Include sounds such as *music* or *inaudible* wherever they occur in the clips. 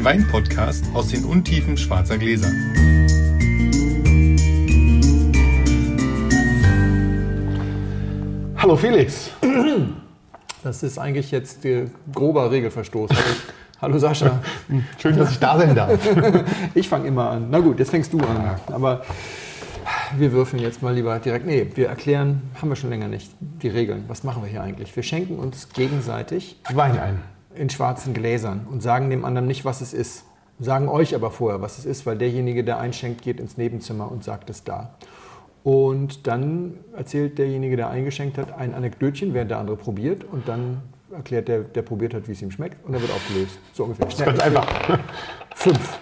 den Wein-Podcast aus den Untiefen schwarzer Gläser. Hallo Felix. Das ist eigentlich jetzt der grober Regelverstoß. *laughs* Hallo Sascha. Schön, dass ich da sein darf. *laughs* Ich fange immer an. Na gut, jetzt fängst du an. Aber wir würfeln jetzt mal lieber direkt. Nee, wir erklären, haben wir schon länger nicht, die Regeln. Was machen wir hier eigentlich? Wir schenken uns gegenseitig Wein ein. In schwarzen Gläsern und sagen dem anderen nicht, was es ist. Sagen euch aber vorher, was es ist, weil derjenige, der einschenkt, geht ins Nebenzimmer und sagt es da. Und dann erzählt derjenige, der eingeschenkt hat, ein Anekdötchen, während der andere probiert. Und dann erklärt der, der probiert hat, wie es ihm schmeckt. Und er wird aufgelöst. So ungefähr. Das ist ganz einfach. *laughs* Fünf.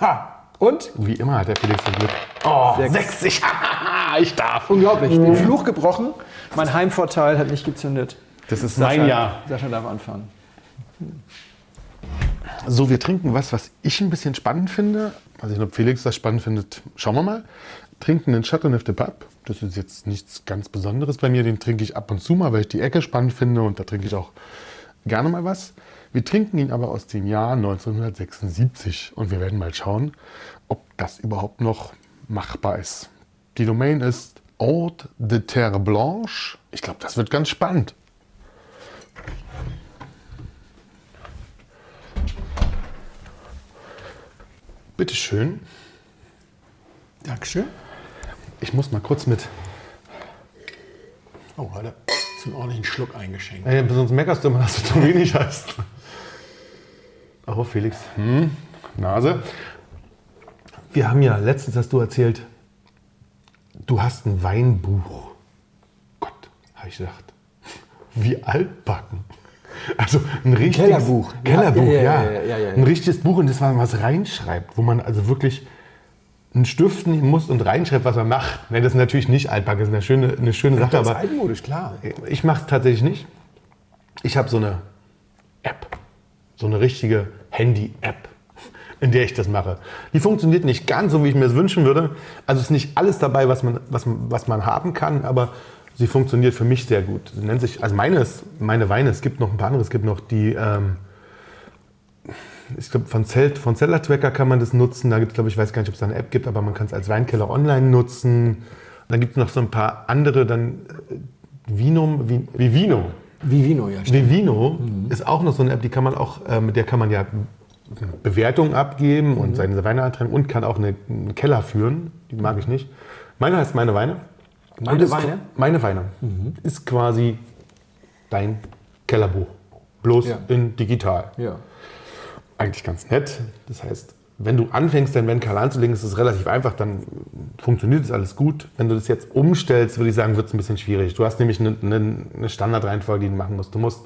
Ha! Und? Wie immer hat der Felix so Glück. Oh, Sechs. 60. *laughs* ich darf. Unglaublich. Den Fluch gebrochen. Mein Heimvorteil hat nicht gezündet. Das ist Sascha, mein Jahr. Sascha darf anfangen. So, wir trinken was, was ich ein bisschen spannend finde. Also, ob Felix das spannend findet, schauen wir mal. Trinken den Chateauneuf de Pape. Das ist jetzt nichts ganz Besonderes bei mir. Den trinke ich ab und zu mal, weil ich die Ecke spannend finde. Und da trinke ich auch gerne mal was. Wir trinken ihn aber aus dem Jahr 1976. Und wir werden mal schauen, ob das überhaupt noch machbar ist. Die Domain ist Haute de Terre Blanche. Ich glaube, das wird ganz spannend. Bitte schön. Dankeschön. Ich muss mal kurz mit. Oh, hat er so einen ordentlichen Schluck eingeschenkt. Ey, sonst meckerst du immer, dass du zu wenig hast. Oh, Felix. Hm, Nase. Wir haben ja letztens hast du erzählt, du hast ein Weinbuch. Gott, habe ich gedacht. Wie altbacken. Also ein richtiges Kellerbuch. Kellerbuch, Ja, ja, ja, ja. Ein richtiges Buch und das man was reinschreibt, wo man also wirklich einen Stift nehmen muss und reinschreibt, was man macht. Nein, das ist natürlich nicht altbacken, das ist eine schöne, eine schöne Sache, Das ist altmodisch, klar. ich mache es tatsächlich nicht. Ich habe so eine App, so eine richtige Handy-App, in der ich das mache. Die funktioniert nicht ganz so, wie ich mir es wünschen würde. Also ist nicht alles dabei, was man, was, was man haben kann, aber sie funktioniert für mich sehr gut. Sie nennt sich, also meine, ist, meine Weine, es gibt noch ein paar andere, es gibt noch die, ähm, ich glaube, von, Zelt, von Cellar Tracker kann man das nutzen. Da gibt es, glaube ich, weiß gar nicht, ob es da eine App gibt, aber man kann es als Weinkeller online nutzen. Dann gibt es noch so ein paar andere, dann äh, Vinum, Vi- Vivino. Vivino, ja. stimmt. Vivino ist auch noch so eine App, die kann man auch, äh, mit der kann man ja Bewertungen abgeben und seine Weine eintragen und kann auch eine, einen Keller führen. Die mag ich nicht. Meine heißt Meine Weine. Meine Weine? Meine Weine. Ist quasi dein Kellerbuch. Bloß Ja. in digital Ja. eigentlich ganz nett. Das heißt, wenn du anfängst, deinen Wendkerl anzulegen, ist es relativ einfach, dann funktioniert es alles gut. Wenn du das jetzt umstellst, würde ich sagen, wird es ein bisschen schwierig. Du hast nämlich eine, eine, eine Standardreihenfolge, die du machen musst. Du musst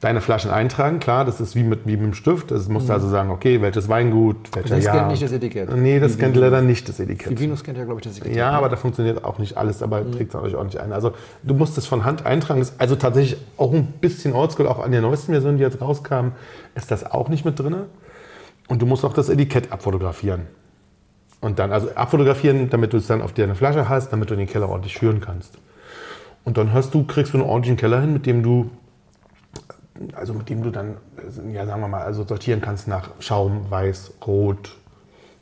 deine Flaschen eintragen, klar, das ist wie mit, wie mit dem Stift. Das musst du also sagen, okay, welches Weingut, welcher Mhm. Das Jahr. scannt nicht das Etikett. Nee, das Wie kennt Vino. leider nicht das Etikett. Vivinos kennt ja, glaube ich, das Etikett. Ja, aber da funktioniert auch nicht alles, aber Mhm. trägt es auch nicht ein. Also du musst es von Hand eintragen. Das ist also tatsächlich auch ein bisschen oldschool, auch an der neuesten Version, die jetzt rauskam, ist das auch nicht mit drin. Und du musst auch das Etikett abfotografieren. Und dann, also abfotografieren, damit du es dann auf deiner Flasche hast, damit du den Keller ordentlich führen kannst. Und dann hast du, kriegst du einen ordentlichen Keller hin, mit dem du, also mit dem du dann, ja sagen wir mal, also sortieren kannst nach Schaum, Weiß, Rot,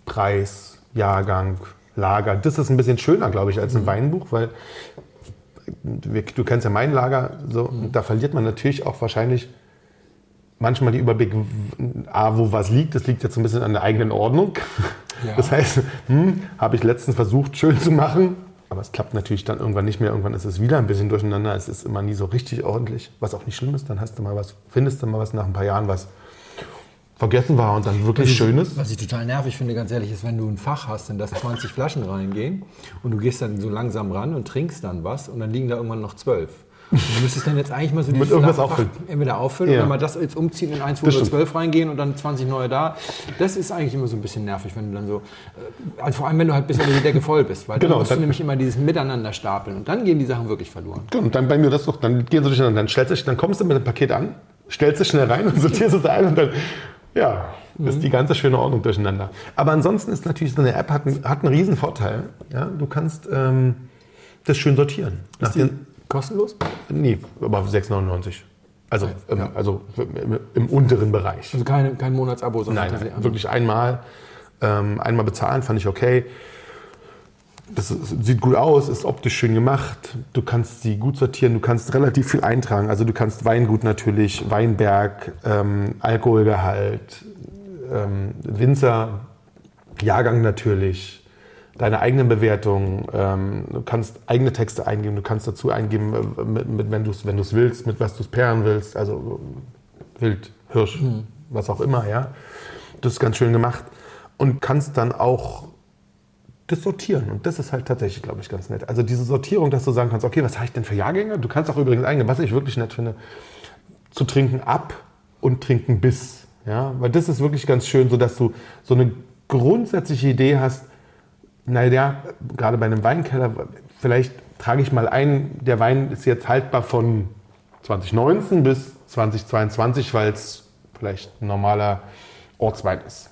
Preis, Jahrgang, Lager. Das ist ein bisschen schöner, glaube ich, als ein Weinbuch, weil du kennst ja mein Lager, so, und da verliert man natürlich auch wahrscheinlich manchmal die Überblick, A, wo was liegt. Das liegt jetzt ein bisschen an der eigenen Ordnung. Ja. Das heißt, hm, habe ich letztens versucht, schön zu machen. Aber es klappt natürlich dann irgendwann nicht mehr. Irgendwann ist es wieder ein bisschen durcheinander. Es ist immer nie so richtig ordentlich. Was auch nicht schlimm ist, dann hast du mal was, findest du mal was nach ein paar Jahren, was vergessen war und dann wirklich schön ist. Was ich total nervig finde, ganz ehrlich, ist, wenn du ein Fach hast, in das 20 Flaschen reingehen und du gehst dann so langsam ran und trinkst dann was und dann liegen da irgendwann noch 12. Und du müsstest dann jetzt eigentlich mal so Mit dieses irgendwas auffüllen. Entweder auffüllen Ja. oder mal das jetzt umziehen in eins, wo Das nur stimmt. 12 reingehen und dann 20 neue da. Das ist eigentlich immer so ein bisschen nervig, wenn du dann so, äh, also vor allem wenn du halt bis unter die Decke voll bist, weil Genau, dann musst du dann- nämlich immer dieses Miteinander stapeln und dann gehen die Sachen wirklich verloren. Gut, Und dann bei mir das doch, dann gehen sie durcheinander. Dann, stellst du, dann kommst du mit dem Paket an, stellst es schnell rein und *laughs* sortierst es ein und dann, ja, ist die ganze schöne Ordnung durcheinander. Aber ansonsten ist natürlich so eine App, hat, einen- hat einen riesen Vorteil. Ja? Du kannst ähm, das schön sortieren. Nach Ist die den, kostenlos? nee, aber 6,99. Also, im, Ja. also im, im unteren Bereich. Also keine, kein Monatsabo, sondern Nein, nein, wirklich einmal. Ähm, einmal bezahlen fand ich okay. Das ist, sieht gut aus, ist optisch schön gemacht. Du kannst sie gut sortieren, du kannst relativ viel eintragen. Also du kannst Weingut natürlich, Weinberg, ähm, Alkoholgehalt, ähm, Winzer, Jahrgang natürlich, deine eigenen Bewertungen. Ähm, du kannst eigene Texte eingeben, du kannst dazu eingeben, äh, mit, mit, wenn du es wenn du's willst, mit was du es pairen willst. Also Wild, Hirsch, was auch immer, ja. Das ist ganz schön gemacht. Und kannst dann auch das sortieren. Und das ist halt tatsächlich, glaube ich, ganz nett. Also diese Sortierung, dass du sagen kannst, okay, was habe ich denn für Jahrgänge? Du kannst auch übrigens eingeben, was ich wirklich nett finde, zu trinken ab und trinken bis. Ja? Weil das ist wirklich ganz schön, so dass du so eine grundsätzliche Idee hast, naja, gerade bei einem Weinkeller, vielleicht trage ich mal ein, der Wein ist jetzt haltbar von 2019 bis 2022, weil es vielleicht ein normaler Ortswein ist.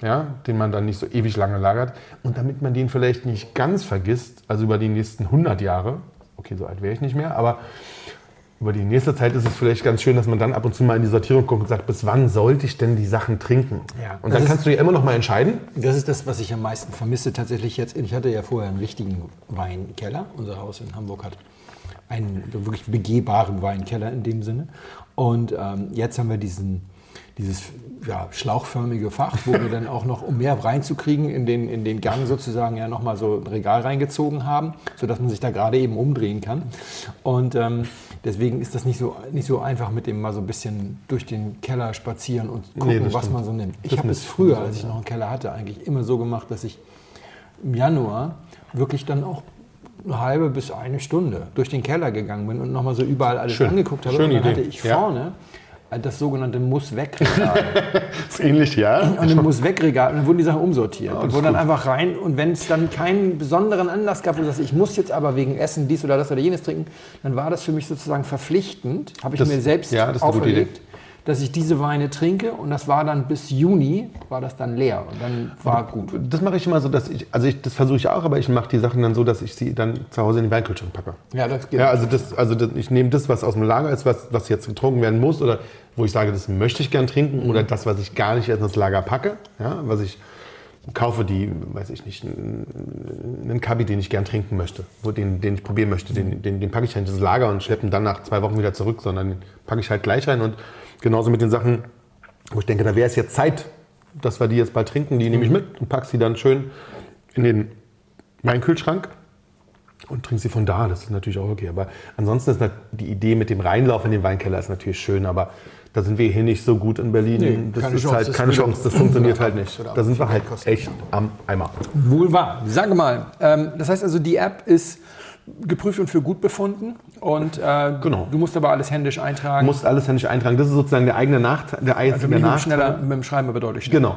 Ja, den man dann nicht so ewig lange lagert. Und damit man den vielleicht nicht ganz vergisst, also über die nächsten 100 Jahre, okay, so alt wäre ich nicht mehr, aber über die nächste Zeit ist es vielleicht ganz schön, dass man dann ab und zu mal in die Sortierung guckt und sagt, bis wann sollte ich denn die Sachen trinken? Ja. Und dann ist- kannst du ja immer noch mal entscheiden. Das ist das, was ich am meisten vermisse tatsächlich jetzt. Ich hatte ja vorher einen richtigen Weinkeller. Unser Haus in Hamburg hat einen wirklich begehbaren Weinkeller in dem Sinne. Und ähm, jetzt haben wir diesen, dieses ja, schlauchförmige Fach, wo wir dann auch noch, um mehr reinzukriegen, in den, in den Gang sozusagen ja nochmal so ein Regal reingezogen haben, sodass man sich da gerade eben umdrehen kann. Und ähm, deswegen ist das nicht so, nicht so einfach mit dem mal so ein bisschen durch den Keller spazieren und gucken, Nee, was man so nimmt. Ich habe es früher, als ich noch einen Keller hatte, eigentlich immer so gemacht, dass ich im Januar wirklich dann auch eine halbe bis eine Stunde durch den Keller gegangen bin und nochmal so überall alles Schön. angeguckt habe. Schöne und dann Idee. hatte ich Ja. vorne äh, das sogenannte Muss-Weg-Regal. *laughs* ist ähnlich, ja. und im Muss-Weg-Regal. Und dann wurden die Sachen umsortiert. und ist wurden dann gut. einfach rein. Und wenn es dann keinen besonderen Anlass gab, wo du sagst, ich muss jetzt aber wegen Essen dies oder das oder jenes trinken, dann war das für mich sozusagen verpflichtend. Habe ich Das- mir selbst ja, auferlegt. Dass ich diese Weine trinke und das war dann bis Juni, war das dann leer und dann war gut. Das mache ich immer so, dass ich, also ich, das versuche ich auch, aber ich mache die Sachen dann so, dass ich sie dann zu Hause in den Weinkühlschrank packe. Ja, das geht. Ja, also, das, also das, ich nehme das, was aus dem Lager ist, was, was jetzt getrunken werden muss oder wo ich sage, das möchte ich gern trinken oder das, was ich gar nicht erst ins Lager packe, ja, was ich kaufe, die, weiß ich nicht, einen Kabi, den ich gern trinken möchte, wo den, den ich probieren möchte, den, den, den packe ich halt ins Lager und schleppe ihn dann nach zwei Wochen wieder zurück, sondern den packe ich halt gleich rein und genauso mit den Sachen, wo ich denke, da wäre es jetzt Zeit, dass wir die jetzt bald trinken, die nehme ich mit und packe sie dann schön in den Weinkühlschrank und trinke sie von da. Das ist natürlich auch okay. Aber ansonsten ist die Idee mit dem Reinlauf in den Weinkeller ist natürlich schön, aber da sind wir hier nicht so gut in Berlin. Nee, das keine ist Chance. halt Das keine Chance. Das funktioniert halt nicht. Da sind wir halt echt am Eimer. Wohl wahr. Sage mal, ähm, das heißt also, die App ist geprüft und für gut befunden und äh, Genau. du musst aber alles händisch Du eintragen. musst alles händisch eintragen. Das ist sozusagen der eigene Nachteil. Der also nur Nachteil. schneller mit dem Schreiben, aber deutlich schneller. Genau.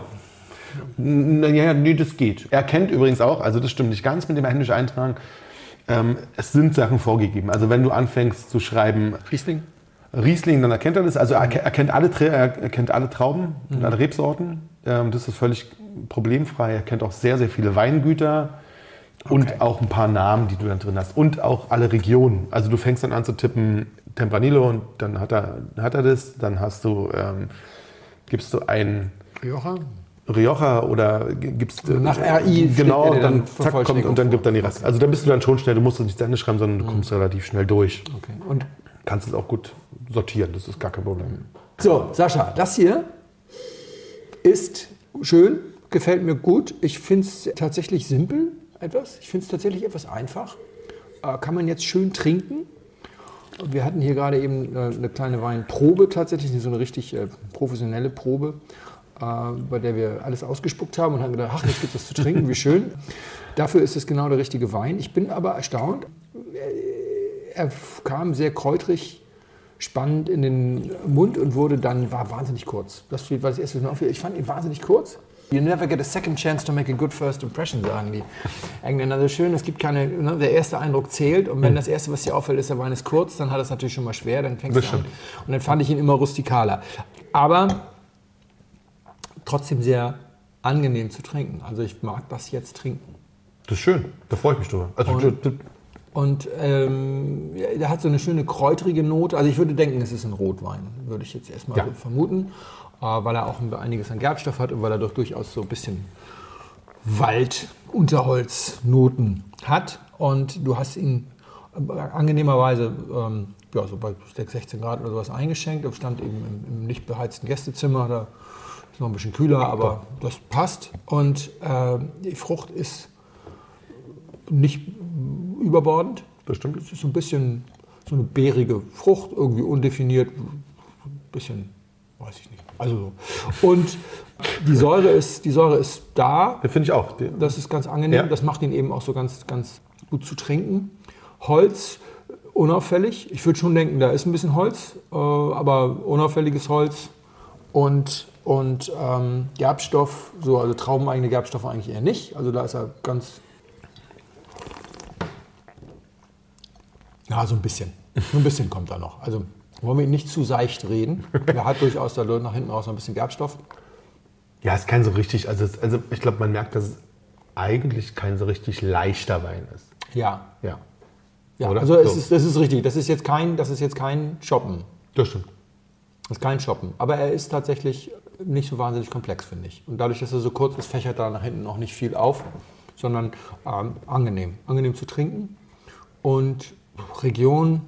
N- Ja, nee, das geht. Er kennt übrigens auch, also das stimmt nicht ganz mit dem händisch eintragen. Ähm, es sind Sachen vorgegeben. Also wenn du anfängst zu schreiben Riesling? Riesling, dann erkennt er das. Also er er kennt alle, er kennt alle Trauben Mhm. und alle Rebsorten. Ähm, das ist völlig problemfrei. Er kennt auch sehr, sehr viele Weingüter und Okay. auch ein paar Namen, die du dann drin hast. Und auch alle Regionen. Also du fängst dann an zu tippen Tempranillo und dann hat er, hat er das. Dann hast du, ähm, gibst du ein Rioja? Rioja oder gibst Also nach RI schlägt genau dann dann zack kommt und dann gibt dann die Rest. Also da bist du dann schon schnell. Du musst es nicht zu Ende schreiben, sondern du Mhm. kommst relativ schnell durch. Okay. Und Kannst es auch gut sortieren. Das ist gar kein Problem. so, Sascha, das hier ist schön, gefällt mir gut. Ich finde es tatsächlich simpel etwas. Ich finde es tatsächlich etwas einfach. Äh, kann man jetzt schön trinken. Wir hatten hier gerade eben äh, eine kleine Weinprobe tatsächlich, so eine richtig äh, professionelle Probe, äh, bei der wir alles ausgespuckt haben und haben gedacht, ach, jetzt gibt es was zu trinken, wie schön. Dafür ist es genau der richtige Wein. Ich bin aber erstaunt. Er kam sehr kräutrig, spannend in den Mund und wurde dann, war wahnsinnig kurz. Das war das erste, was. Ich fand ihn wahnsinnig kurz. You never get a second chance to make a good first impression, sagen die Engländer so schön. Es gibt keine, ne, der erste Eindruck zählt und wenn das erste, was dir auffällt, ist, der Wein ist kurz, dann hat es natürlich schon mal schwer, dann fängst du an. Und dann fand ich ihn immer rustikaler. Aber trotzdem sehr angenehm zu trinken. Also ich mag das jetzt trinken. Das ist schön. Da freue ich mich drüber. Also, Und- Und ähm, der hat so eine schöne kräutrige Note. Also ich würde denken, es ist ein Rotwein, würde ich jetzt erstmal Ja. so vermuten. Äh, weil er auch ein- einiges an Gerbstoff hat und weil er doch durchaus so ein bisschen Wald-Unterholznoten hat. Und du hast ihn äh, angenehmerweise ähm, ja, so bei 6, 16 Grad oder sowas eingeschenkt. Er stand eben im, im nicht beheizten Gästezimmer. Da ist noch ein bisschen kühler, aber das passt. Und äh, die Frucht ist nicht überbordend. Bestimmt. Es ist so ein bisschen so eine beerige Frucht, irgendwie undefiniert. Ein bisschen, weiß ich nicht. Also so. Und die Säure ist, die Säure ist da. Das finde ich auch. Das ist ganz angenehm. Ja. Das macht ihn eben auch so ganz, ganz gut zu trinken. Holz, unauffällig. Ich würde schon denken, da ist ein bisschen Holz, äh, aber unauffälliges Holz. Und, und ähm, Gerbstoff, so, also traubeneigene Gerbstoffe eigentlich eher nicht. Also da ist er ganz. Ja, so ein bisschen. So ein bisschen kommt da noch. Also wollen wir ihn nicht zu seicht reden. Er hat durchaus da nach hinten raus noch ein bisschen Gerbstoff. Ja, es ist kein so richtig, also, es, also ich glaube, man merkt, dass es eigentlich kein so richtig leichter Wein ist. Ja, Ja, Ja, Oder? also es So. ist, das ist richtig. Das ist jetzt kein, das ist jetzt kein Shoppen. das stimmt. Das ist kein Shoppen. Aber er ist tatsächlich nicht so wahnsinnig komplex, finde ich. Und dadurch, dass er so kurz ist, fächert da nach hinten noch nicht viel auf, sondern ähm, angenehm. Angenehm zu trinken. Und Region,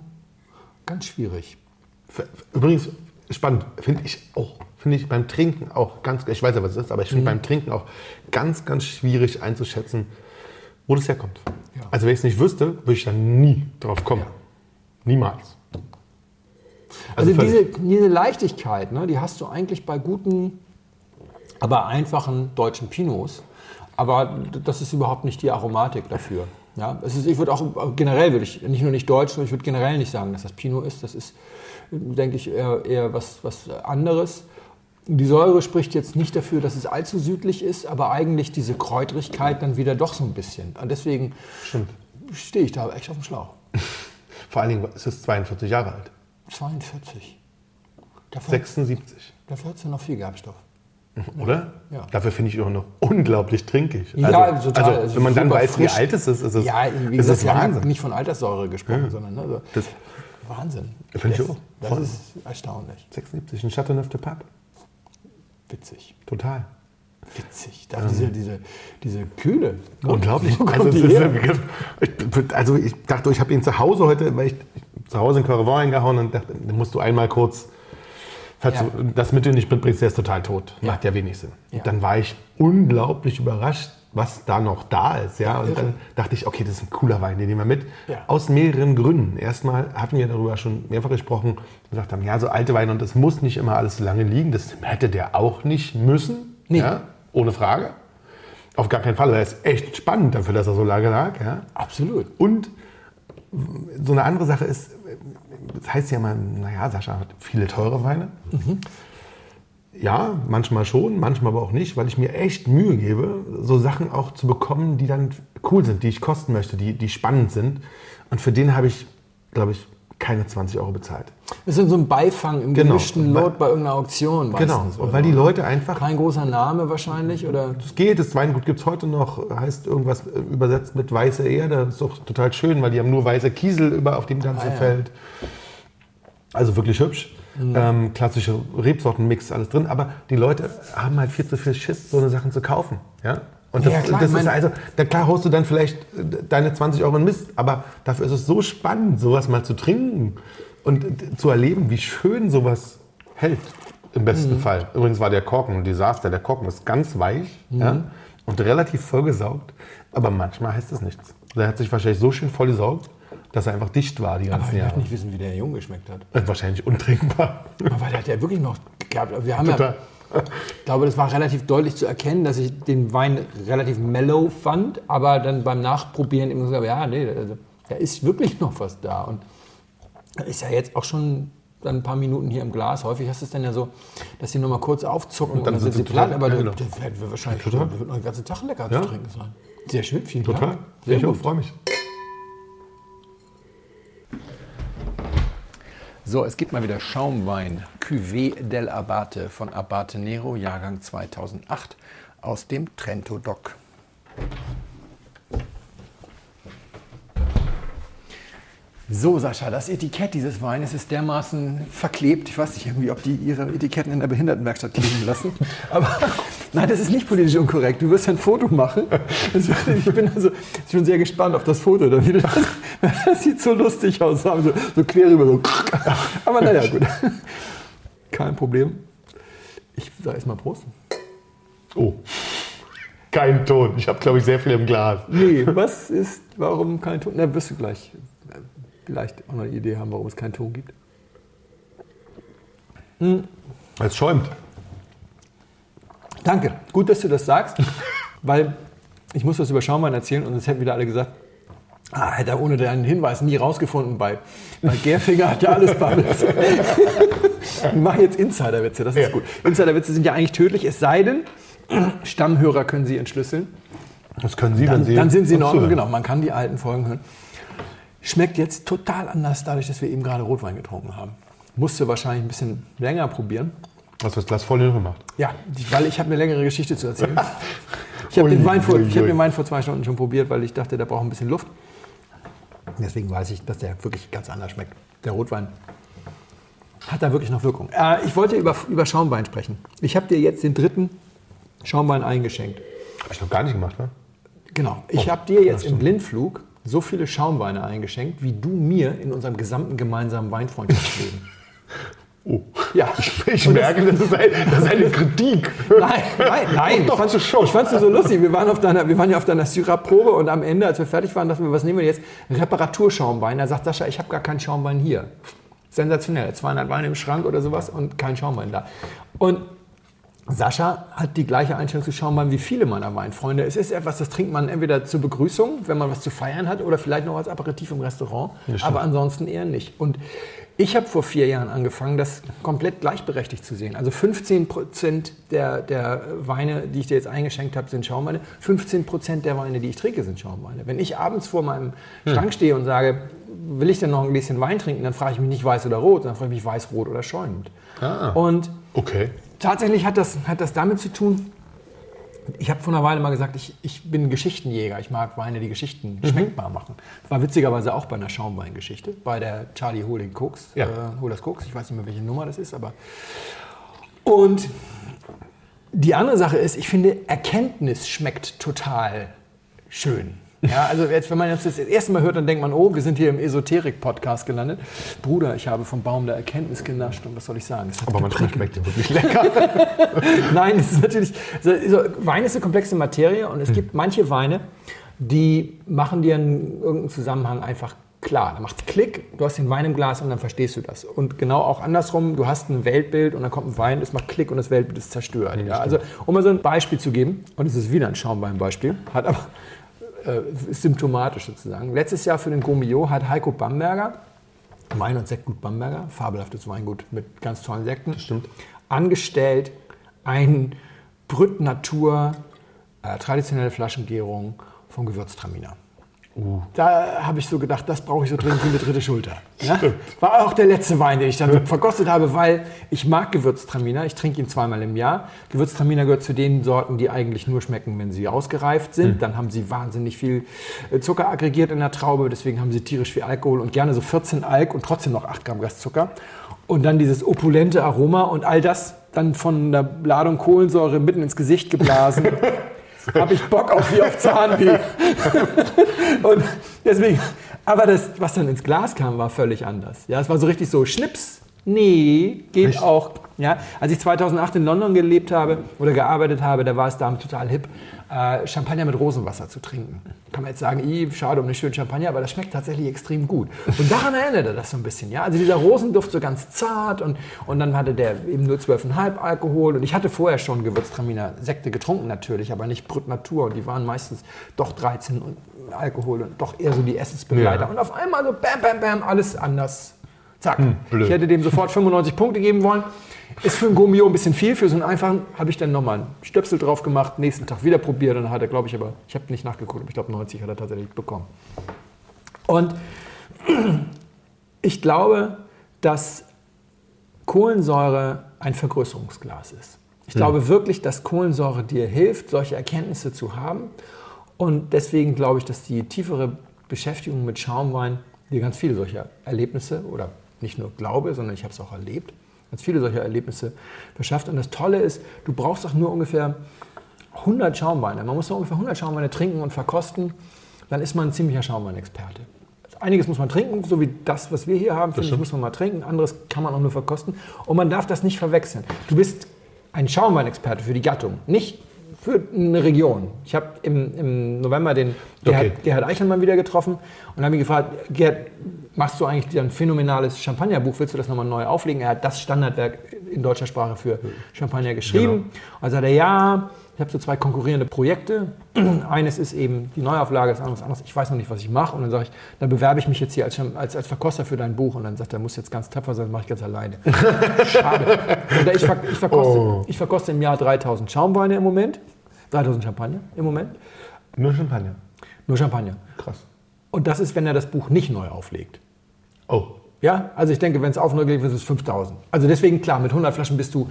ganz schwierig. Übrigens, spannend, finde ich auch. Finde ich beim Trinken auch ganz, ich weiß ja, was es ist, aber ich finde beim Trinken auch ganz, ganz schwierig einzuschätzen, wo das herkommt. Ja. Also wenn ich es nicht wüsste, würde ich da nie drauf kommen. Niemals. Also, völlig- diese, diese Leichtigkeit, ne, die hast du eigentlich bei guten, aber einfachen deutschen Pinots. Aber das ist überhaupt nicht die Aromatik dafür. Ja, es ist, ich würde auch generell würde ich nicht nur nicht deutsch, sondern ich würde generell nicht sagen, dass das Pinot ist. Das ist, denke ich, eher, eher was, was anderes. Die Säure spricht jetzt nicht dafür, dass es allzu südlich ist, aber eigentlich diese Kräutrigkeit dann wieder doch so ein bisschen. Und deswegen Stimmt. stehe ich da echt auf dem Schlauch. *laughs* Vor allen Dingen, es ist 42 Jahre alt. 42. Dafür, 76. dafür hat es ja noch viel Gerbstoff. Oder? Ja. Dafür finde ich ihn auch noch unglaublich trinkig. Ja, also, total. Also, Also wenn man dann weiß, frisch. wie alt es ist, ist es, Ja, wie ist es Wahnsinn. nicht von Alterssäure gesprochen, sondern ne, also Das, Wahnsinn. Finde ich auch. Das Voll. ist erstaunlich. 76, ein Chateauneuf de Pape. Witzig. Total. Witzig. Da diese, diese, diese Kühle. Unglaublich. Also, ist, ich, also ich dachte, ich habe ihn zu Hause heute, weil ich zu Hause in Coravon eingehauen und dachte, musst du einmal kurz, falls Ja. du das mit dir nicht mitbringst, der ist total tot. Ja. Macht ja wenig Sinn. Ja. Und dann war ich unglaublich überrascht, was da noch da ist. Ja? Und dann dachte ich, okay, das ist ein cooler Wein, den nehmen wir mit. Aus mehreren Gründen. Erstmal hatten wir darüber schon mehrfach gesprochen, gesagt haben, ja, so alte Weine und es muss nicht immer alles so lange liegen. Das hätte der auch nicht müssen. Nee. Ja? Ohne Frage. Auf gar keinen Fall. Er ist echt spannend dafür, dass er so lange lag. Ja? Absolut. Und so eine andere Sache ist, das heißt ja immer, naja, Sascha hat viele teure Weine. Ja, manchmal schon, manchmal aber auch nicht, weil ich mir echt Mühe gebe, so Sachen auch zu bekommen, die dann cool sind, die ich kosten möchte, die, die spannend sind. Und für den habe ich, glaube ich, keine 20 Euro bezahlt. Das ist so ein Beifang im Genau. gemischten Lot bei irgendeiner Auktion. Genau, und weil die. Leute einfach Kein großer Name wahrscheinlich, oder? Es geht, das Weingut gibt es heute noch, heißt irgendwas äh, übersetzt mit weiße Erde. Das ist doch total schön, weil die haben nur weiße Kiesel über auf dem ganzen Ah, ja. Feld. Also wirklich hübsch. Mhm. Ähm, klassische Rebsortenmix, alles drin. Aber die Leute haben halt viel zu viel Schiss, so eine Sachen zu kaufen. Ja? Und das, Ja, klar, das ist also, da klar haust du dann vielleicht äh, deine 20 Euro in Mist, aber dafür ist es so spannend, sowas mal zu trinken und äh, zu erleben, wie schön sowas hält. Im besten Mhm. Fall. Übrigens war der Korken ein Desaster. Der Korken ist ganz weich Mhm. ja, und relativ vollgesaugt. Aber manchmal heißt es nichts. Der hat sich wahrscheinlich so schön vollgesaugt, dass er einfach dicht war die Aber ganzen ich Jahre. nicht wissen, wie der Jung geschmeckt hat. Äh, Wahrscheinlich untrinkbar. Aber der hat ja wirklich noch gehabt. Wir haben Total. ja, ich glaube, das war relativ deutlich zu erkennen, dass ich den Wein relativ mellow fand, aber dann beim Nachprobieren immer gesagt, ja, nee, da ist wirklich noch was da. Und ist ja jetzt auch schon dann ein paar Minuten hier im Glas. Häufig hast du es dann ja so, dass die noch mal kurz aufzucken und dann, sind sie platt, aber der, der wird wahrscheinlich Total. der wird noch den ganzen Tag lecker Ja. zu trinken sein. Sehr schön, vielen Total. Dank. Sehr ich freue mich. So, es gibt mal wieder Schaumwein. Cuvée del Abate von Abate Nero, Jahrgang 2008 aus dem Trento Dock. So, Sascha, das Etikett dieses Weines ist dermaßen verklebt. Ich weiß nicht irgendwie, ob die ihre Etiketten in der Behindertenwerkstatt kleben lassen. Aber nein, das ist nicht politisch unkorrekt. Du wirst ein Foto machen. Das, ich bin also schon sehr gespannt auf das Foto. Da wieder, das sieht so lustig aus, so, so quer rüber. So. Aber naja, gut. Kein Problem. Ich sage erstmal Prost. Oh. Kein Ton. Ich habe, glaube ich, sehr viel im Glas. Nee, was ist, warum kein Ton? Na, wirst du gleich vielleicht auch noch eine Idee haben, warum es keinen Ton gibt. Hm. Es schäumt. Danke. Gut, dass du das sagst, *laughs* weil ich muss das über Schaumwein erzählen und es hätten wieder alle gesagt, ah, hätte er ohne deinen Hinweis nie rausgefunden. Bei, bei Gerfinger hat ja alles Bubbles. *laughs* ich mache jetzt Insiderwitze, das ist ja. gut. Insiderwitze sind ja eigentlich tödlich, es sei denn, *clears throat* Stammhörer können sie entschlüsseln. Das können Sie, dann, wenn Sie. Dann sind Sie in Ordnung, genau. Man kann die alten Folgen hören. Schmeckt jetzt total anders, dadurch, dass wir eben gerade Rotwein getrunken haben. Musste wahrscheinlich ein bisschen länger probieren. Hast du das Glas voll gemacht? Ja, weil ich habe eine längere Geschichte zu erzählen. Ich habe den, Wein vor, hab den Wein vor zwei Stunden schon probiert, weil ich dachte, der braucht ein bisschen Luft. Deswegen weiß ich, dass der wirklich ganz anders schmeckt. Der Rotwein hat da wirklich noch Wirkung. Äh, ich wollte über, über Schaumwein sprechen. Ich habe dir jetzt den dritten Schaumwein eingeschenkt. Habe ich noch gar nicht gemacht, ne? Genau. Ich oh, habe dir jetzt im Blindflug so viele Schaumweine eingeschenkt, wie du mir in unserem gesamten gemeinsamen Weinfreundschaftsleben. *laughs* Oh. Ja. Ich, *laughs* ich merke, das ist, ein, das ist, eine Kritik. Nein, nein, *laughs* nein. Doch, ich fand es so lustig. Wir waren, auf deiner, wir waren ja auf deiner Syrah-Probe und am Ende, als wir fertig waren, dachten wir, was nehmen wir jetzt? Reparaturschaumwein. Da sagt Sascha, ich habe gar keinen Schaumwein hier. Sensationell. 200 Weine im Schrank oder sowas und kein Schaumwein da. Und Sascha hat die gleiche Einstellung zu Schaumwein wie viele meiner Weinfreunde. Es ist etwas, das trinkt man entweder zur Begrüßung, wenn man was zu feiern hat, oder vielleicht noch als Aperitif im Restaurant, aber ansonsten eher nicht. Und ich habe vor vier Jahren angefangen, das komplett gleichberechtigt zu sehen. Also 15 Prozent der, der Weine, die ich dir jetzt eingeschenkt habe, sind Schaumweine. 15 Prozent der Weine, die ich trinke, sind Schaumweine. Wenn ich abends vor meinem hm. Schrank stehe und sage, will ich denn noch ein bisschen Wein trinken, dann frage ich mich nicht weiß oder rot, dann frage ich mich weiß, rot oder schäumend. Ah, und okay tatsächlich hat das, hat das damit zu tun, ich habe vor einer Weile mal gesagt, ich, ich bin Geschichtenjäger. Ich mag Weine, die Geschichten mhm. schmeckbar machen. Das war witzigerweise auch bei einer Schaumweingeschichte, bei der Charlie Holding Cooks. Ja. Äh, Holders Cooks. Ich weiß nicht mehr, welche Nummer das ist, aber. Und die andere Sache ist, ich finde, Erkenntnis schmeckt total schön. Ja, also jetzt, wenn man jetzt das erste Mal hört, dann denkt man, oh, wir sind hier im Esoterik-Podcast gelandet. Bruder, ich habe vom Baum der Erkenntnis genascht und was soll ich sagen? Aber man schmeckt den wirklich lecker. *laughs* Nein, es ist natürlich, also, Wein ist eine komplexe Materie und es hm. gibt manche Weine, die machen dir in irgendeinem Zusammenhang einfach klar. Da macht Klick, du hast den Wein im Glas und dann verstehst du das. Und genau auch andersrum, du hast ein Weltbild und dann kommt ein Wein, es macht Klick und das Weltbild ist zerstört. Ja, also um mal so ein Beispiel zu geben, und es ist wieder ein Schaumweinbeispiel, hat aber äh, symptomatisch sozusagen. Letztes Jahr für den Gomio hat Heiko Bamberger, Wein- und Sektgut Bamberger, fabelhaftes Weingut mit ganz tollen Sekten, angestellt ein Brüt Natur, äh, traditionelle Flaschengärung von Gewürztraminer. Uh. Da habe ich so gedacht, das brauche ich so dringend wie eine dritte Schulter. Ja? War auch der letzte Wein, den ich dann verkostet habe, weil ich mag Gewürztraminer. Ich trinke ihn zweimal im Jahr. Gewürztraminer gehört zu den Sorten, die eigentlich nur schmecken, wenn sie ausgereift sind. Mhm. Dann haben sie wahnsinnig viel äh, Zucker aggregiert in der Traube, deswegen haben sie tierisch viel Alkohol und gerne so 14 Alk und trotzdem noch 8 Gramm Restzucker. Und dann dieses opulente Aroma und all das dann von der Ladung Kohlensäure mitten ins Gesicht geblasen. *laughs* *laughs* habe ich Bock auf wie auf Zahnweh. *laughs* und deswegen, aber das, was dann ins Glas kam, war völlig anders. Ja, es war so richtig so Schnips. Nee, geht Echt? auch. Ja, als ich 2008 in London gelebt habe oder gearbeitet habe, da war es da total hip, äh, Champagner mit Rosenwasser zu trinken. Kann man jetzt sagen, schade um einen schönen Champagner, aber das schmeckt tatsächlich extrem gut. Und daran erinnerte das so ein bisschen. Ja? Also dieser Rosenduft so ganz zart und, und dann hatte der eben nur 12,5 Alkohol. Und ich hatte vorher schon Gewürztraminer Sekte getrunken natürlich, aber nicht Brut Natur. Und die waren meistens doch 13 Alkohol und doch eher so die Essensbegleiter. Ja. Und auf einmal so bam, bam, bam, alles anders. Zack. Hm, ich hätte dem sofort 95 Punkte geben wollen. Ist für ein Gomio ein bisschen viel, für so einen einfachen habe ich dann nochmal einen Stöpsel drauf gemacht, nächsten Tag wieder probiert und dann hat er, glaube ich, aber, ich habe nicht nachgeguckt, aber ich glaube 90 hat er tatsächlich bekommen. Und *clears throat* ich glaube, dass Kohlensäure ein Vergrößerungsglas ist. Ich ja. glaube wirklich, dass Kohlensäure dir hilft, solche Erkenntnisse zu haben. Und deswegen glaube ich, dass die tiefere Beschäftigung mit Schaumwein dir ganz viele solcher Erlebnisse oder nicht nur glaube, sondern ich habe es auch erlebt, ganz viele solcher Erlebnisse verschafft. Und das Tolle ist, du brauchst auch nur ungefähr 100 Schaumweine. Man muss nur ungefähr 100 Schaumweine trinken und verkosten, dann ist man ein ziemlicher Schaumweinexperte. Einiges muss man trinken, so wie das, was wir hier haben, finde ich, muss man mal trinken. Anderes kann man auch nur verkosten. Und man darf das nicht verwechseln. Du bist ein Schaumweinexperte für die Gattung, nicht für eine Region. Ich habe im, im, November den Gerhard, Okay. Gerhard Eichelmann wieder getroffen und habe ihn gefragt, Gerhard, machst du eigentlich ein phänomenales Champagnerbuch, willst du das nochmal neu auflegen? Er hat das Standardwerk in deutscher Sprache für Champagner geschrieben. Also sagt er, ja, ich habe so zwei konkurrierende Projekte. *clears throat* Eines ist eben die Neuauflage, das andere ist anderes. Ich weiß noch nicht, was ich mache. Und dann sage ich, dann bewerbe ich mich jetzt hier als, als, als Verkoster für dein Buch. Und dann sagt er, muss jetzt ganz tapfer sein, das mache ich ganz alleine. *laughs* Schade. Ich, ich, verkoste, Oh. ich verkoste im Jahr 3000 Schaumweine im Moment. 3000 Champagner im Moment. Nur Champagner. Nur Champagner. Krass. Und das ist, wenn er das Buch nicht neu auflegt. Oh, Ja, also ich denke, wenn es auf neu gelegt wird, ist es 5000. Also deswegen, klar, mit 100 Flaschen bist du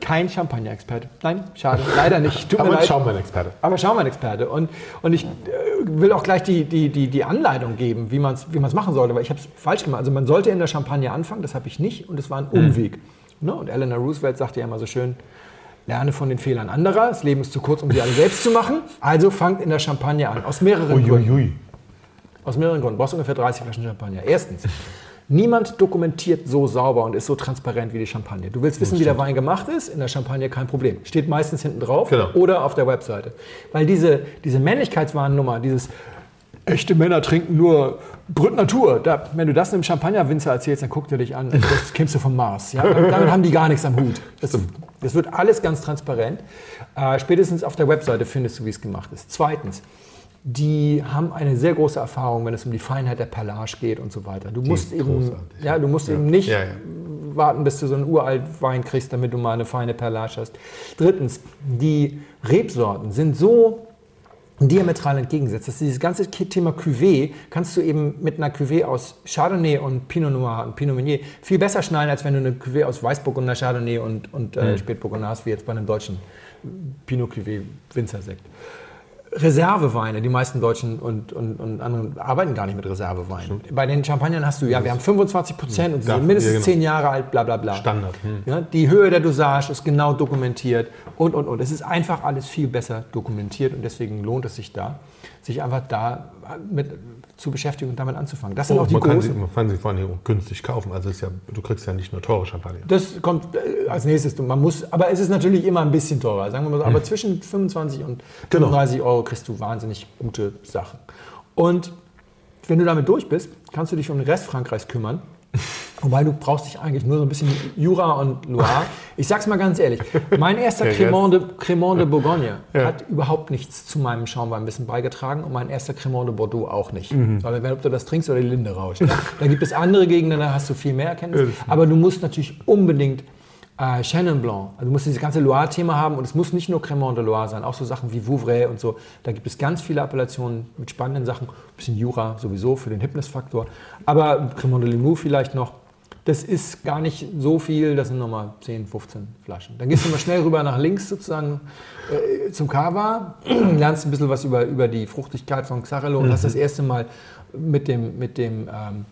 kein Champagner-Experte. Nein, schade, leider nicht. Tut aber. Schaumwein-Experte. Aber Schaumwein-Experte. Und, und ich äh, will auch gleich die, die, die, die Anleitung geben, wie man es wie man's machen sollte, weil ich habe es falsch gemacht. Also man sollte in der Champagne anfangen, das habe ich nicht und es war ein Umweg. Ne? Und Eleanor Roosevelt sagte ja immer so schön, lerne von den Fehlern anderer, das Leben ist zu kurz, um sie alle selbst zu machen. Also fangt in der Champagne an, aus mehreren Gründen. Uiuiui. Aus mehreren Gründen. Du brauchst ungefähr 30 Flaschen Champagner. Erstens, niemand dokumentiert so sauber und ist so transparent wie die Champagne. Du willst wissen, wie der Wein gemacht ist, in der Champagne kein Problem. Steht meistens hinten drauf Genau. oder auf der Webseite. Weil diese, diese Männlichkeitswarnnummer, dieses echte Männer trinken nur Brut Natur, da, wenn du das einem Champagnerwinzer erzählst, dann guckt er dich an, das kämst du vom Mars. Ja? Damit, damit haben die gar nichts am Hut. Das, das wird alles ganz transparent. Äh, spätestens auf der Webseite findest du, wie es gemacht ist. Zweitens, die haben eine sehr große Erfahrung, wenn es um die Feinheit der Perlage geht und so weiter. Du musst eben, großartig. ja, du musst eben nicht Ja, ja. warten, bis du so einen uralt Wein kriegst, damit du mal eine feine Perlage hast. Drittens, die Rebsorten sind so diametral entgegengesetzt. dass dieses ganze Thema Cuvée kannst du eben mit einer Cuvée aus Chardonnay und Pinot Noir und Pinot Meunier viel besser schneiden, als wenn du eine Cuvée aus Weißburgunder, Chardonnay und, und Mhm. äh, Spätburgunder hast, wie jetzt bei einem deutschen Pinot Cuvée Winzersekt. Reserveweine, die meisten Deutschen und, und, und anderen arbeiten gar nicht mit Reserveweinen. Bei den Champagnern hast du, ja, wir haben 25 Prozent und sie sind mindestens genau. 10 Jahre alt, bla bla bla. Standard. Hm. Ja, die Höhe der Dosage ist genau dokumentiert und, und, und. Es ist einfach alles viel besser dokumentiert und deswegen lohnt es sich da, sich einfach da mit zu beschäftigen und damit anzufangen. Das sind Oh, auch die man, kann sie, großen. man kann sie vor allem günstig kaufen. Also ist ja, du kriegst ja nicht nur teure Champagner. Das kommt äh, als nächstes. Man muss, aber es ist natürlich immer ein bisschen teurer, sagen wir mal so. Aber zwischen 25 und Genau. 35 Euro kriegst du wahnsinnig gute Sachen. Und wenn du damit durch bist, kannst du dich um den Rest Frankreichs kümmern. *laughs* Wobei du brauchst dich eigentlich nur so ein bisschen Jura und Loire. Ich sag's mal ganz ehrlich, mein erster *laughs* Der Cremant de, Cremant de Bourgogne *laughs* Ja. hat überhaupt nichts zu meinem Schaumweinwissen beigetragen und mein erster Cremant de Bordeaux auch nicht. Mhm. Weil wenn ob du das trinkst oder die Linde rauscht. Da, da gibt es andere Gegenden, da hast du viel mehr Erkenntnis. Ja. Aber du musst natürlich unbedingt äh, Chenin Blanc, also du musst dieses ganze Loire-Thema haben und es muss nicht nur Cremant de Loire sein, auch so Sachen wie Vouvray und so. Da gibt es ganz viele Appellationen mit spannenden Sachen. Ein bisschen Jura sowieso für den Hipness-Faktor. Aber Cremant de Limoux vielleicht noch. Das ist gar nicht so viel, das sind nochmal 10, 15 Flaschen. Dann gehst du mal schnell rüber nach links sozusagen äh, zum Cava, *clears throat* lernst ein bisschen was über, über die Fruchtigkeit von Xarello und hast das erste Mal mit dem, mit dem ähm,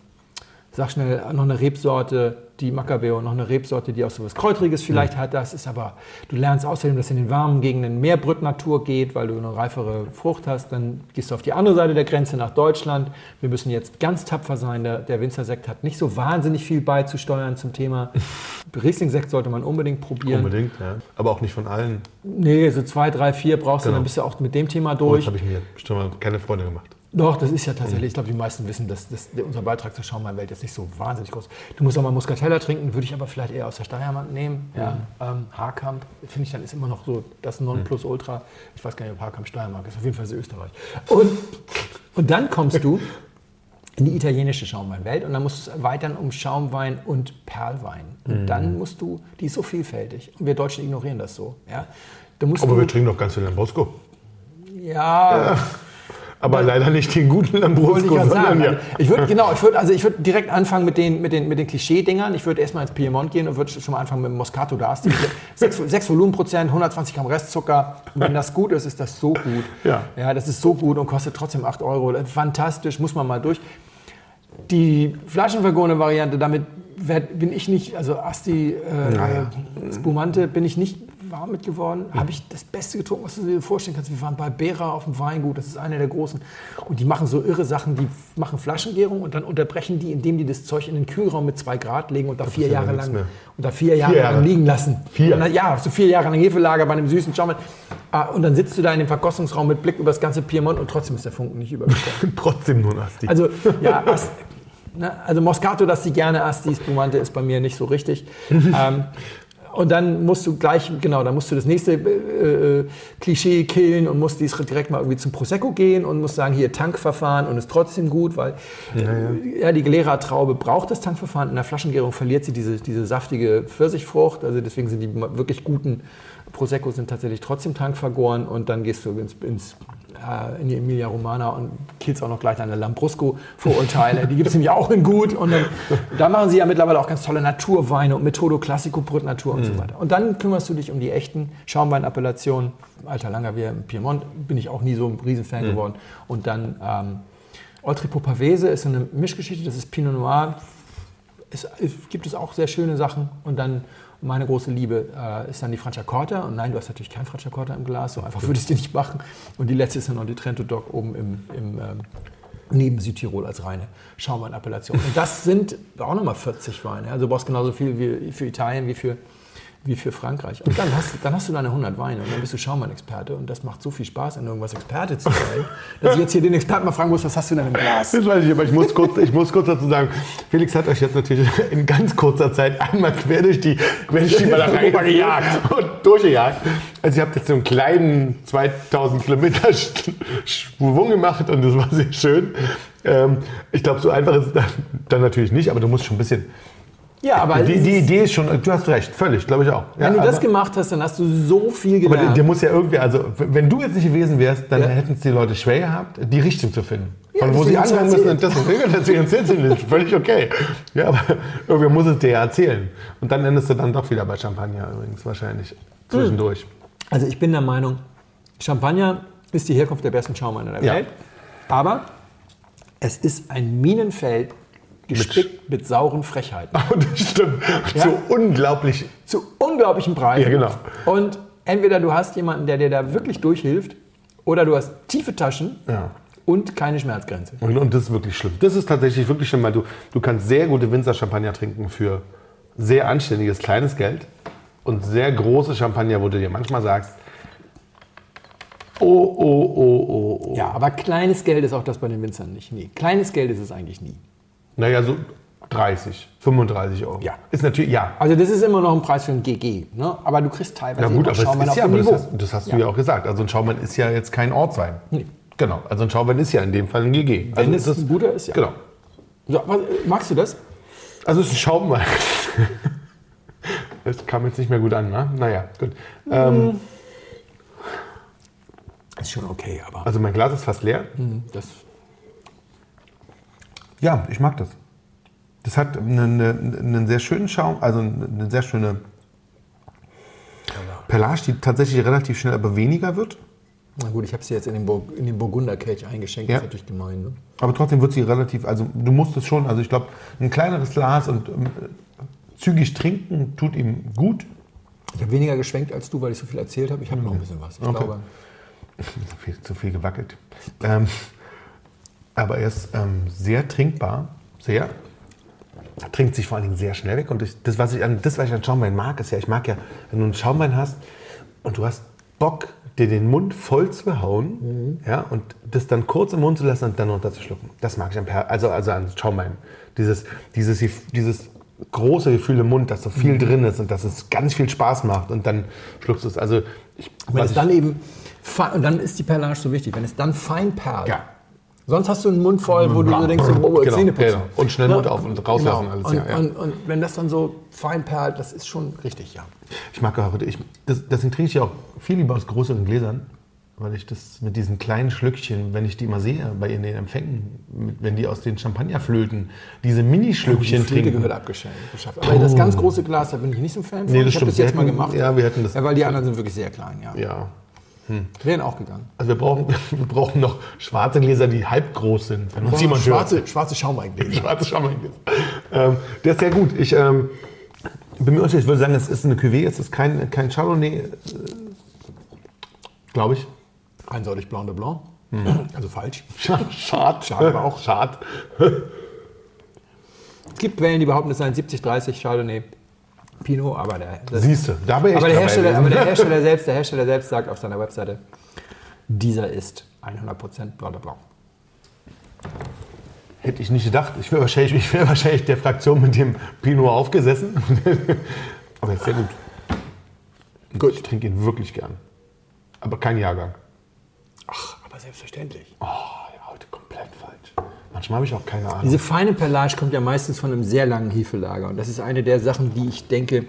sag schnell, noch eine Rebsorte, die Macabeo, noch eine Rebsorte, die auch so was Kräutriges vielleicht hat. Das ist aber, du lernst außerdem, dass in den warmen Gegenden mehr Brüttnatur geht, weil du eine reifere Frucht hast. Dann gehst du auf die andere Seite der Grenze nach Deutschland. Wir müssen jetzt ganz tapfer sein. Der, der Winzersekt hat nicht so wahnsinnig viel beizusteuern zum Thema. *laughs* Riesling-Sekt sollte man unbedingt probieren. Unbedingt, ja. Aber auch nicht von allen. Nee, so zwei, drei, vier brauchst du, Genau. dann bist du auch mit dem Thema Oh, durch. jetzt habe ich mir bestimmt mal keine Freunde gemacht. Doch, das ist ja tatsächlich, ich glaube, die meisten wissen, dass, dass unser Beitrag zur Schaumweinwelt jetzt nicht so wahnsinnig groß ist. Du musst auch mal Muscatella trinken, würde ich aber vielleicht eher aus der Steiermark nehmen. Ja. Ähm, Haarkamp, finde ich dann ist immer noch so das Nonplusultra. Ich weiß gar nicht, ob Haarkamp Steiermark ist, auf jeden Fall ist Österreich. Und, und dann kommst du in die italienische Schaumweinwelt und dann musst du es erweitern um Schaumwein und Perlwein. Und dann musst du, die ist so vielfältig und wir Deutschen ignorieren das so. Ja. Aber wir trinken doch ganz viel Lambrusco. ja, *laughs* Aber leider nicht den guten Lambrusco, ich sagen. ja. Also Ich würde genau, ich würde also ich würde direkt anfangen mit den mit den mit den Klischee-Dingern. Ich würde erstmal ins Piemont gehen und würde schon mal anfangen mit dem Moscato d'Asti. 6, 6 Volumenprozent, 120 Gramm Restzucker. Und wenn das gut ist, ist das so gut. Ja. ja, das ist so gut und kostet trotzdem 8 Euro. Fantastisch, muss man mal durch. Die Flaschenvergone-Variante, damit bin ich nicht, also Asti äh, Naja. Spumante bin ich nicht warm mit geworden. Habe ich das Beste getrunken, was du dir vorstellen kannst. Wir waren bei Bera auf dem Weingut, das ist einer der großen. Und die machen so irre Sachen, die machen Flaschengärung und dann unterbrechen die, indem die das Zeug in den Kühlraum mit zwei Grad legen und da vier ja Jahre lang mehr. und da vier Jahre, Jahre. lang liegen lassen. Vier? Dann, ja, so vier Jahre lang Hefelager bei einem süßen Schaumwein. Ah, Und dann sitzt du da in dem Verkostungsraum mit Blick über das ganze Piemont und trotzdem ist der Funken nicht übergesprungen. *laughs* Trotzdem nur ein Asti. Also, ja, *laughs* Ast, ne, also Moscato, dass die gerne Asti, Spumante ist bei mir nicht so richtig. *laughs* ähm, und dann musst du gleich, genau, dann musst du das nächste äh, äh, Klischee killen und musst dies direkt mal irgendwie zum Prosecco gehen und musst sagen, hier Tankverfahren und ist trotzdem gut, weil ja, die Glera-Traube braucht das Tankverfahren. In der Flaschengärung verliert sie diese, diese saftige Pfirsichfrucht. Also deswegen sind die wirklich guten Prosecco sind tatsächlich trotzdem tankvergoren und dann gehst du ins, ins äh, in die Emilia Romana und killst auch noch gleich deine Lambrusco-Vorurteile. Die gibt es *laughs* nämlich auch in gut. Und dann, da machen sie ja mittlerweile auch ganz tolle Naturweine und Methodo Classico Brut Natur und so weiter. Und dann kümmerst du dich um die echten Schaumweinappellationen. Alter Langer, wir im Piemont bin ich auch nie so ein Riesenfan geworden. Und dann ähm, Pavese ist so eine Mischgeschichte, das ist Pinot Noir. Es, es gibt es auch sehr schöne Sachen. Und dann meine große Liebe äh, ist dann die Franciacorta. Und nein, du hast natürlich kein Franciacorta im Glas, so einfach würde ich es dir nicht machen. Und die letzte ist dann noch die Trento Doc oben im, im ähm, neben Südtirol als reine Schaumweinappellation. Und das sind auch nochmal 40 Weine. Also du brauchst genauso viel wie für Italien wie für, wie für Frankreich. Und dann hast, dann hast du deine 100 Weine und dann bist du Schaumwein-Experte. Und das macht so viel Spaß, in irgendwas Experte zu sein, *laughs* dass ich jetzt hier den Experten mal fragen muss, was hast du denn im Glas? Das weiß ich, aber ich muss, kurz, ich muss kurz dazu sagen, Felix hat euch jetzt natürlich in ganz kurzer Zeit einmal quer durch die, quer durch die gejagt und durchgejagt. Also ihr habt jetzt so einen kleinen 2000 Kilometer Sch- Schwung gemacht und das war sehr schön. Ähm, ich glaube, so einfach ist es dann, dann natürlich nicht, aber du musst schon ein bisschen... Ja, aber Die, die Idee ist schon, du hast recht, völlig, glaube ich auch. Ja, wenn du das aber- gemacht hast, dann hast du so viel aber gelernt. dir muss ja irgendwie, also wenn du jetzt nicht gewesen wärst, dann Ja. hätten es die Leute schwer gehabt, die Richtung zu finden. Von Ja, wo sie anfangen müssen und das und deswegen erzählt sie nicht. Völlig okay. Ja, aber irgendwer muss es dir ja erzählen. Und dann endest du dann doch wieder bei Champagner übrigens wahrscheinlich. Zwischendurch. Also ich bin der Meinung, Champagner ist die Herkunft der besten Schaumweine der Ja. Welt. Aber es ist ein Minenfeld gespickt mit, sauren Frechheiten. *laughs* Das stimmt. Ja. So unglaublich. Zu unglaublichen Preisen. Ja, genau. Und entweder du hast jemanden, der dir da wirklich durchhilft, oder du hast tiefe Taschen Ja. und keine Schmerzgrenze. Und, und das ist wirklich schlimm. Das ist tatsächlich wirklich schlimm, weil du, du kannst sehr gute Winzer-Champagner trinken für sehr anständiges kleines Geld und sehr große Champagner, wo du dir manchmal sagst, oh, oh, oh, oh, oh. Ja, aber kleines Geld ist auch das bei den Winzern nicht. Nie. Kleines Geld ist es eigentlich nie. Naja, so 30, 35 Euro. Ja. Ist natürlich, ja. Also das ist immer noch ein Preis für ein GG. Ne? Aber du kriegst teilweise Ja gut, aber Schaumwein es ist auf ja, dem aber das Niveau. hast, das hast du ja auch gesagt. Also ein Schaumann ist ja jetzt kein Ortswein. Genau, also ein Schaumann ist ja in dem Fall ein GG. Also Wenn es ein guter ist, ja. Genau. So, was, magst du das? Also es ist ein Schaumwein. Das kam jetzt nicht mehr gut an, ne? Naja, gut. Ähm, Ist schon okay, aber also mein Glas ist fast leer. das Ja, ich mag das. Das hat einen, einen, sehr schönen Schaum, also eine sehr schöne Perlage, die tatsächlich relativ schnell aber weniger wird. Na gut, ich habe sie jetzt in den, Burg, in den Burgunderkelch eingeschenkt. Ja. Das ist natürlich gemein. Ne? Aber trotzdem wird sie relativ, also du musst es schon, also ich glaube, ein kleineres Glas und ähm, zügig trinken tut ihm gut. Ich habe weniger geschwenkt als du, weil ich so viel erzählt habe. Ich habe noch ein bisschen was. Ich Okay. glaube, *laughs* Zu viel, zu viel gewackelt. Ähm, aber er ist ähm, sehr trinkbar, sehr. Er trinkt sich vor allen Dingen sehr schnell weg. Und ich, das, was ich an, das, was ich an Schaumwein mag, ist ja, ich mag ja, wenn du einen Schaumwein hast und du hast Bock, dir den Mund voll zu hauen ja, und das dann kurz im Mund zu lassen und dann runterzuschlucken. Das mag ich an, Per- also, also an Schaumwein. Dieses, dieses, dieses große Gefühl im Mund, dass so viel drin ist und dass es ganz viel Spaß macht und dann schluckst du es. Also ich, wenn es dann eben, und dann ist die Perlage so wichtig, wenn es dann fein perlt. Ja. Sonst hast du einen Mund voll, wo du so denkst, oh, Genau, Zähne putzen. genau. Und schnell Mund auf und rauslassen Genau. alles, Und, ja, ja. Und, und wenn das dann so fein perlt, das ist schon richtig, ja. Ich mag auch, ich, das, deswegen trinke ich ja auch viel lieber aus größeren Gläsern, weil ich das mit diesen kleinen Schlückchen, wenn ich die immer sehe bei in den Empfängen, wenn die aus den Champagnerflöten diese Mini-Schlückchen Die Flöte trinken. gehört abgeschafft. geschafft. Aber das ganz große Glas, da bin ich nicht so ein Fan von. Nee, das ich habe das jetzt mal gemacht. ja, wir hätten das- Ja, weil die anderen sind wirklich sehr klein, ja. Ja. Wären auch gegangen. Also wir brauchen, *laughs* wir brauchen noch schwarze Gläser, die halb groß sind. Wenn uns jemand hört. schwarze, schwarze Schaumweingläser. *laughs* Schwarze Schaumweingläser. Ähm, der ist sehr gut. Ich ähm, bin mir unsicher, ich würde sagen, es ist eine Cuvée, es ist kein, kein Chardonnay, äh, glaube ich. Eindeutig Blanc de Blanc. *clears throat* Also falsch. *laughs* Schad. Schade aber auch. Schad. Es gibt Quellen, die behaupten, es sei ein 70-30 Chardonnay Pinot, aber der, das, Siehst du, da bin ich aber, der Hersteller, aber der, Hersteller selbst, der Hersteller selbst sagt auf seiner Webseite, dieser ist 100% Blanc de Blanc. Hätte ich nicht gedacht. Ich wäre wahrscheinlich, ich wär wahrscheinlich der Fraktion mit dem Pinot aufgesessen. *laughs* Aber ist sehr gut. Gut. Ich trinke ihn wirklich gern. Aber kein Jahrgang. Ach, aber selbstverständlich. Oh, ja, heute komplett falsch. Manchmal habe ich auch keine Ahnung. Diese feine Perlage kommt ja meistens von einem sehr langen Hefelager. Und das ist eine der Sachen, die ich denke,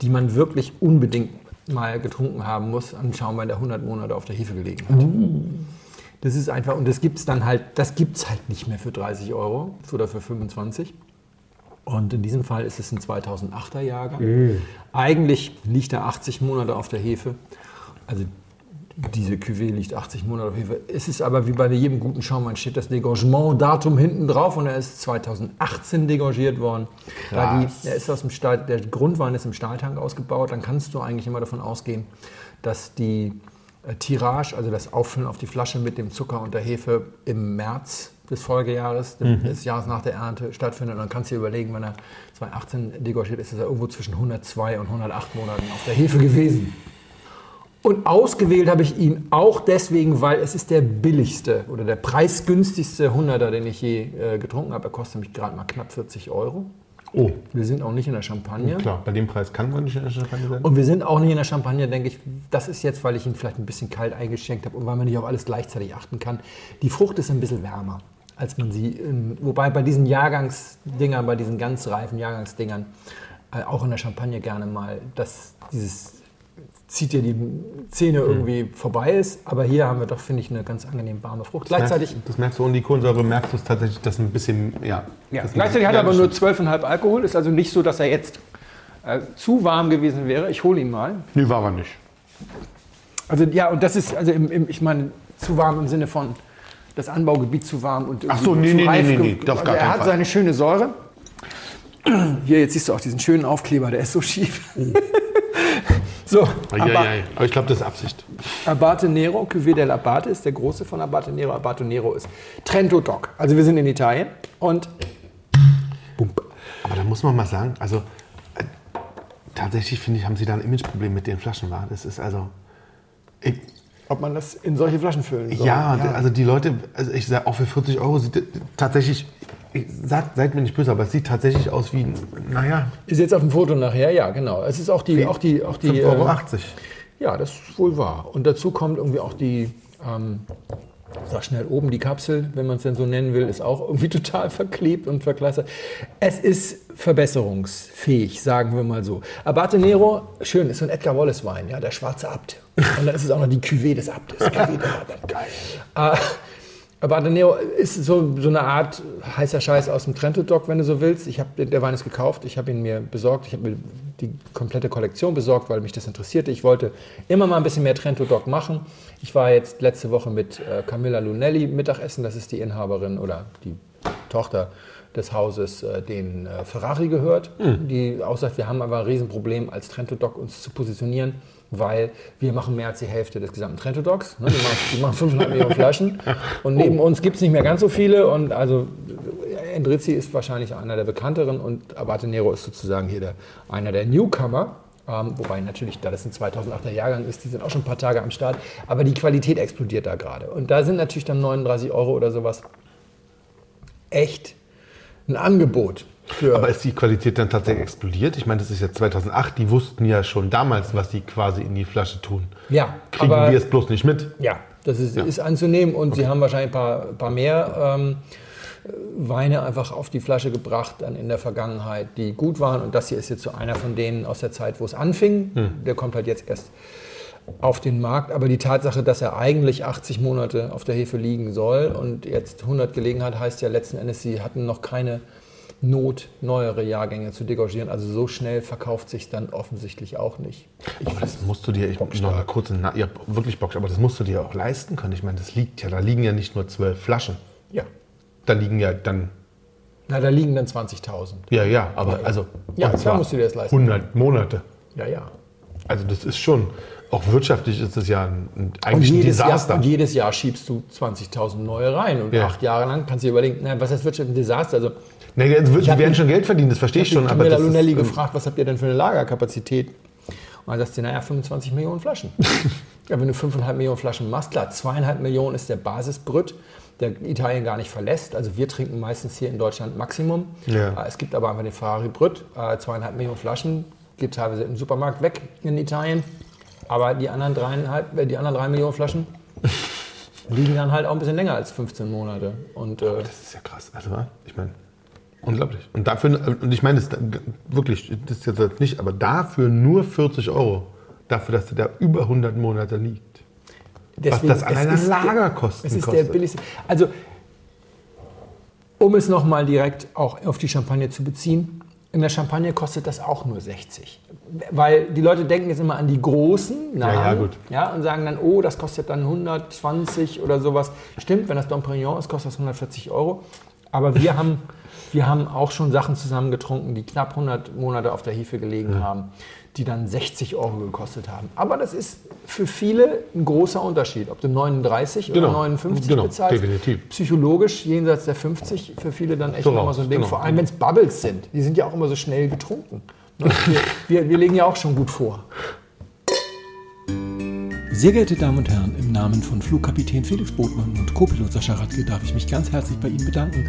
die man wirklich unbedingt mal getrunken haben muss an Schaumwein, der 100 Monate auf der Hefe gelegen hat. Das ist einfach, und das gibt es dann halt, das gibt es halt nicht mehr für 30 Euro oder für 25. Und in diesem Fall ist es ein 2008er Jahrgang. Eigentlich liegt er 80 Monate auf der Hefe. Also diese Cuvée liegt 80 Monate auf Hefe. Es ist aber wie bei jedem guten Schaumwein steht das Degorgement-Datum hinten drauf und er ist 2018 degorgiert worden. Krass. die, er ist aus dem Stahl, der Grundwein ist im Stahltank ausgebaut. Dann kannst du eigentlich immer davon ausgehen, dass die äh, Tirage, also das Auffüllen auf die Flasche mit dem Zucker und der Hefe im März des Folgejahres, dem- des Jahres nach der Ernte stattfindet. Und dann kannst du dir überlegen, wenn er 2018 degorgiert ist, ist er irgendwo zwischen 102 und 108 Monaten auf der Hefe gewesen. Und ausgewählt habe ich ihn auch deswegen, weil es ist der billigste oder der preisgünstigste 100er, den ich je äh, getrunken habe. Er kostet nämlich gerade mal knapp 40 Euro. oh, Wir sind auch nicht in der Champagne. klar, bei dem Preis kann man nicht in der Champagne sein. Und wir sind auch nicht in der Champagne, denke ich. Das ist jetzt, weil ich ihn vielleicht ein bisschen kalt eingeschenkt habe und weil man nicht auf alles gleichzeitig achten kann. Die Frucht ist ein bisschen wärmer, als man sie. In, wobei bei diesen Jahrgangsdingern, bei diesen ganz reifen Jahrgangsdingern, äh, auch in der Champagne gerne mal, dass dieses zieht dir die Zähne irgendwie vorbei ist. Aber hier haben wir doch, finde ich, eine ganz angenehm warme Frucht. Gleichzeitig, merkst, das merkst du und die Kohlensäure merkst du es tatsächlich, dass ein bisschen, ja. ja, das gleichzeitig hat er aber nur 12,5 Alkohol. Ist also nicht so, dass er jetzt äh, zu warm gewesen wäre. Ich hole ihn mal. Nee, war er nicht. Also ja, und das ist, also im, im, ich meine, zu warm im Sinne von das Anbaugebiet zu warm und Ach so, nee, zu nee, reif nee, nee, nee, also Er hat Fall. seine schöne Säure. *clears throat* Hier, jetzt siehst du auch diesen schönen Aufkleber, der ist so schief. *laughs* so, Ja, ja, aber ich glaube, das ist Absicht. Abate Nero, Cuvée del Abate ist der große von Abate Nero. Abate Nero ist Trento Doc. Also wir sind in Italien und Aber da muss man mal sagen, also äh, tatsächlich finde ich, haben sie da ein Imageproblem mit den Flaschen. War. Das ist also. Ich, ob man das in solche Flaschen füllen soll. ja, also die Leute, also ich sage auch für 40 Euro sieht tatsächlich, ich sag, seid mir nicht böse, aber es sieht tatsächlich aus wie, naja, Ist jetzt auf dem Foto nachher, ja, genau. Es ist auch die, auch die, auch die. 5,80 Euro. äh, Ja, das ist wohl wahr. Und dazu kommt irgendwie auch die, ähm, sag schnell oben, die Kapsel, wenn man es denn so nennen will, ist auch irgendwie *laughs* total verklebt und verkleistert. Es ist verbesserungsfähig, sagen wir mal so. Abate Nero, schön, ist so ein Edgar Wallace Wein, ja, der schwarze Abt. Und dann ist es auch noch die Cuvée des Abtes. *laughs* Cuvée. Geil. Abate Nero ist so, so eine Art heißer Scheiß aus dem Trento Doc, wenn du so willst. Ich hab, der Wein ist gekauft, ich habe ihn mir besorgt, ich habe mir die komplette Kollektion besorgt, weil mich das interessierte. Ich wollte immer mal ein bisschen mehr Trento Doc machen. Ich war jetzt letzte Woche mit äh, Camilla Lunelli Mittagessen, das ist die Inhaberin oder die Tochter des Hauses, äh, den äh, Ferrari gehört, die aussagt, wir haben aber ein Riesenproblem als Trento Doc uns zu positionieren, weil wir machen mehr als die Hälfte des gesamten Trento Docs. Ne? Die, machen, die machen 5,5 Millionen Flaschen und neben uns gibt es nicht mehr ganz so viele und also Endrizzi ist wahrscheinlich einer der bekannteren und Abate Nero ist sozusagen hier der, einer der Newcomer. Ähm, wobei natürlich, da das ein 2008er Jahrgang ist, die sind auch schon ein paar Tage am Start. Aber die Qualität explodiert da gerade. Und da sind natürlich dann 39 Euro oder sowas echt ein Angebot. Für Aber ist die Qualität dann tatsächlich explodiert? Ich meine, das ist ja 2008, die wussten ja schon damals, was sie quasi in die Flasche tun. ja, Kriegen wir es bloß nicht mit? ja, das ist, ist anzunehmen und sie haben wahrscheinlich ein paar, paar mehr ähm, Weine einfach auf die Flasche gebracht dann in der Vergangenheit, die gut waren. Und das hier ist jetzt so einer von denen aus der Zeit, wo es anfing. Der kommt halt jetzt erst auf den Markt. Aber die Tatsache, dass er eigentlich 80 Monate auf der Hefe liegen soll und jetzt 100 gelegen hat, heißt ja letzten Endes, sie hatten noch keine Not, neuere Jahrgänge zu degorgieren. Also so schnell verkauft sich dann offensichtlich auch nicht. aber das musst du dir, ich noch eine kurze, Na ja, wirklich Bock, aber das musst du dir auch leisten können. Ich meine, das liegt ja, da liegen ja nicht nur zwölf Flaschen. Ja. Da liegen ja dann, Na, da liegen dann 20.000. ja, ja, aber also, Ja, und klar zwar musst du dir das leisten. 100 Monate. Ja, ja. Also das ist schon, auch wirtschaftlich ist das ja ein, ein, Und eigentlich ein jedes, Jahr, Desaster. und jedes Jahr schiebst du 20.000 neue rein. Und Ja. acht Jahre lang kannst du dir überlegen, na, was heißt Wirtschaft ein Desaster? Also, Nee, jetzt wird, hab die werden schon Geld verdienen, das verstehe ich schon. Ich habe Lunelli ist, gefragt, was habt ihr denn für eine Lagerkapazität? Und dann sagst du, naja, 25 Millionen Flaschen. *laughs* ja, wenn du 5,5 Millionen Flaschen machst, klar, 2,5 Millionen ist der Basisbrüt, der Italien gar nicht verlässt. Also wir trinken meistens hier in Deutschland Maximum. Ja. Äh, Es gibt aber einfach den Ferrari Brüt, äh, 2,5 Millionen Flaschen, geht teilweise im Supermarkt weg in Italien. Aber die anderen, dreieinhalb, äh, die anderen drei Millionen Flaschen *laughs* liegen dann halt auch ein bisschen länger als 15 Monate. Und äh, Das ist ja krass. Also, ich meine, unglaublich. Und dafür, und ich meine, das ist wirklich, das ist jetzt nicht, aber dafür nur 40 Euro. Dafür, dass der da über 100 Monate liegt. Deswegen, das allein an ist der- Lagerkosten Es ist der kostet. billigste. Also, um es nochmal direkt auch auf die Champagne zu beziehen, in der Champagne kostet das auch nur 60. Weil die Leute denken jetzt immer an die großen Namen Ja, ja, gut. Ja, und sagen dann, oh, das kostet dann 120 oder sowas. Stimmt, wenn das Dom Perignon ist, kostet das 140 Euro. Aber wir haben, wir haben auch schon Sachen zusammengetrunken, die knapp 100 Monate auf der Hefe gelegen haben, die dann 60 Euro gekostet haben. Aber das ist für viele ein großer Unterschied, ob du 39 Genau. oder 59 Genau, bezahlst. definitiv. Psychologisch jenseits der 50 für viele dann echt So nochmal so ein Ding. genau. Vor allem, wenn es Bubbles sind. Die sind ja auch immer so schnell getrunken. Ne? Wir, wir, wir legen ja auch schon gut vor. Sehr geehrte Damen und Herren, im Namen von Flugkapitän Felix Botmann und Co-Pilot Sascha Radke darf ich mich ganz herzlich bei Ihnen bedanken,